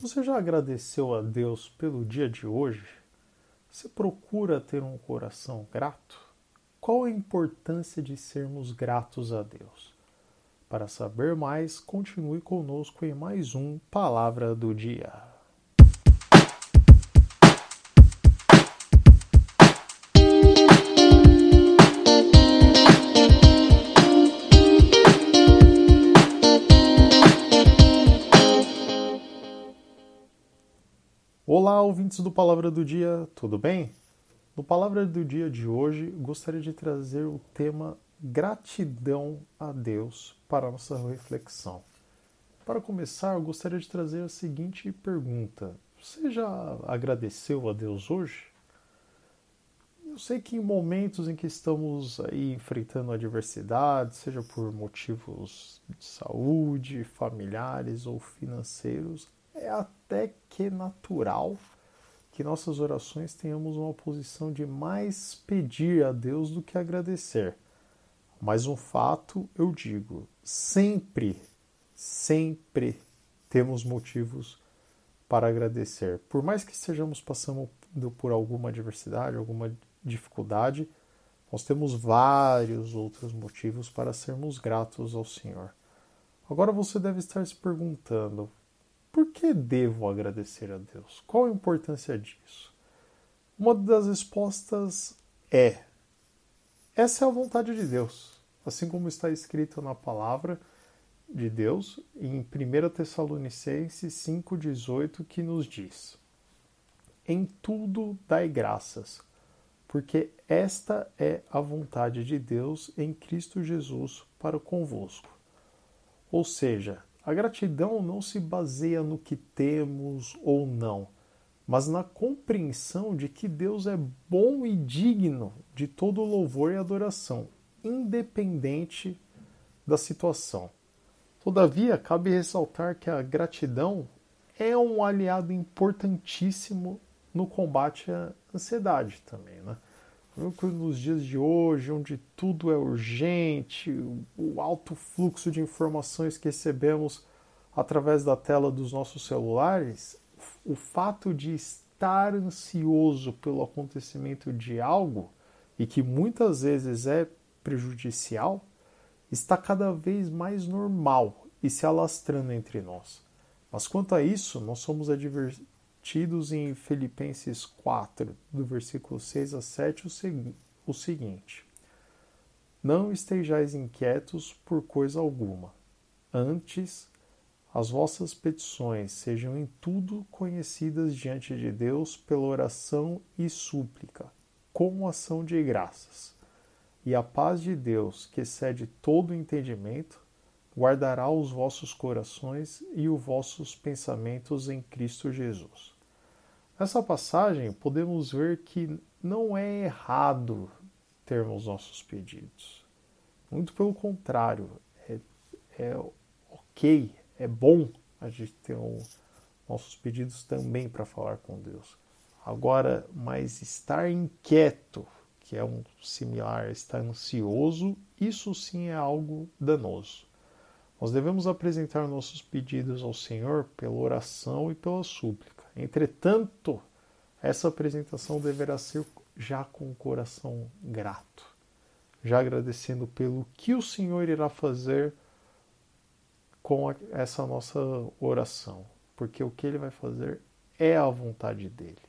Você já agradeceu a Deus pelo dia de hoje? Você procura ter um coração grato? Qual a importância de sermos gratos a Deus? Para saber mais, continue conosco em mais um Palavra do Dia. Olá, ouvintes do Palavra do Dia, tudo bem? No Palavra do Dia de hoje, gostaria de trazer o tema gratidão a Deus para a nossa reflexão. Para começar, eu gostaria de trazer a seguinte pergunta: Você já agradeceu a Deus hoje? Eu sei que em momentos em que estamos aí enfrentando adversidade, seja por motivos de saúde, familiares ou financeiros, é até que natural que nossas orações tenhamos uma posição de mais pedir a Deus do que agradecer. Mas um fato eu digo: sempre, sempre temos motivos para agradecer. Por mais que estejamos passando por alguma adversidade, alguma dificuldade, nós temos vários outros motivos para sermos gratos ao Senhor. Agora você deve estar se perguntando: por que devo agradecer a Deus? Qual a importância disso? Uma das respostas é: essa é a vontade de Deus. Assim como está escrito na palavra de Deus em 1 Tessalonicenses 5,18, que nos diz: Em tudo dai graças, porque esta é a vontade de Deus em Cristo Jesus para convosco. Ou seja, a gratidão não se baseia no que temos ou não, mas na compreensão de que Deus é bom e digno de todo louvor e adoração, independente da situação. Todavia, cabe ressaltar que a gratidão é um aliado importantíssimo no combate à ansiedade também, né? Nos dias de hoje, onde tudo é urgente, o alto fluxo de informações que recebemos através da tela dos nossos celulares, o fato de estar ansioso pelo acontecimento de algo e que muitas vezes é prejudicial, está cada vez mais normal e se alastrando entre nós. Mas quanto a isso, nós somos advertidos tidos em Filipenses 4, do versículo 6 a 7, o, o seguinte: Não estejais inquietos por coisa alguma, antes as vossas petições sejam em tudo conhecidas diante de Deus pela oração e súplica, com ação de graças. E a paz de Deus, que excede todo entendimento, guardará os vossos corações e os vossos pensamentos em Cristo Jesus. Nessa passagem, podemos ver que não é errado termos nossos pedidos. Muito pelo contrário, é, é ok, é bom a gente ter um, nossos pedidos também para falar com Deus. Agora, mas estar inquieto, que é um similar, estar ansioso, isso sim é algo danoso. Nós devemos apresentar nossos pedidos ao Senhor pela oração e pela súplica. Entretanto, essa apresentação deverá ser já com o coração grato, já agradecendo pelo que o Senhor irá fazer com essa nossa oração, porque o que ele vai fazer é a vontade dele.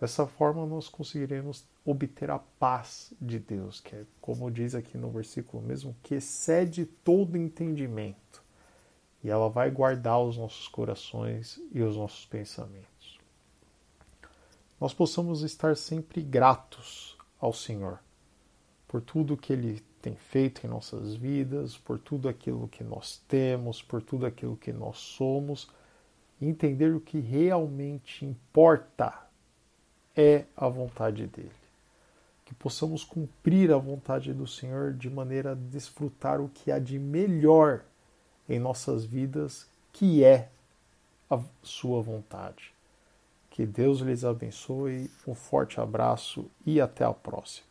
Dessa forma, nós conseguiremos obter a paz de Deus, que é, como diz aqui no versículo mesmo, que excede todo entendimento. E ela vai guardar os nossos corações e os nossos pensamentos. Nós possamos estar sempre gratos ao Senhor por tudo que Ele tem feito em nossas vidas, por tudo aquilo que nós temos, por tudo aquilo que nós somos, entender o que realmente importa é a vontade dele. Que possamos cumprir a vontade do Senhor de maneira a desfrutar o que há de melhor em nossas vidas, que é a sua vontade. Que Deus lhes abençoe, um forte abraço e até a próxima.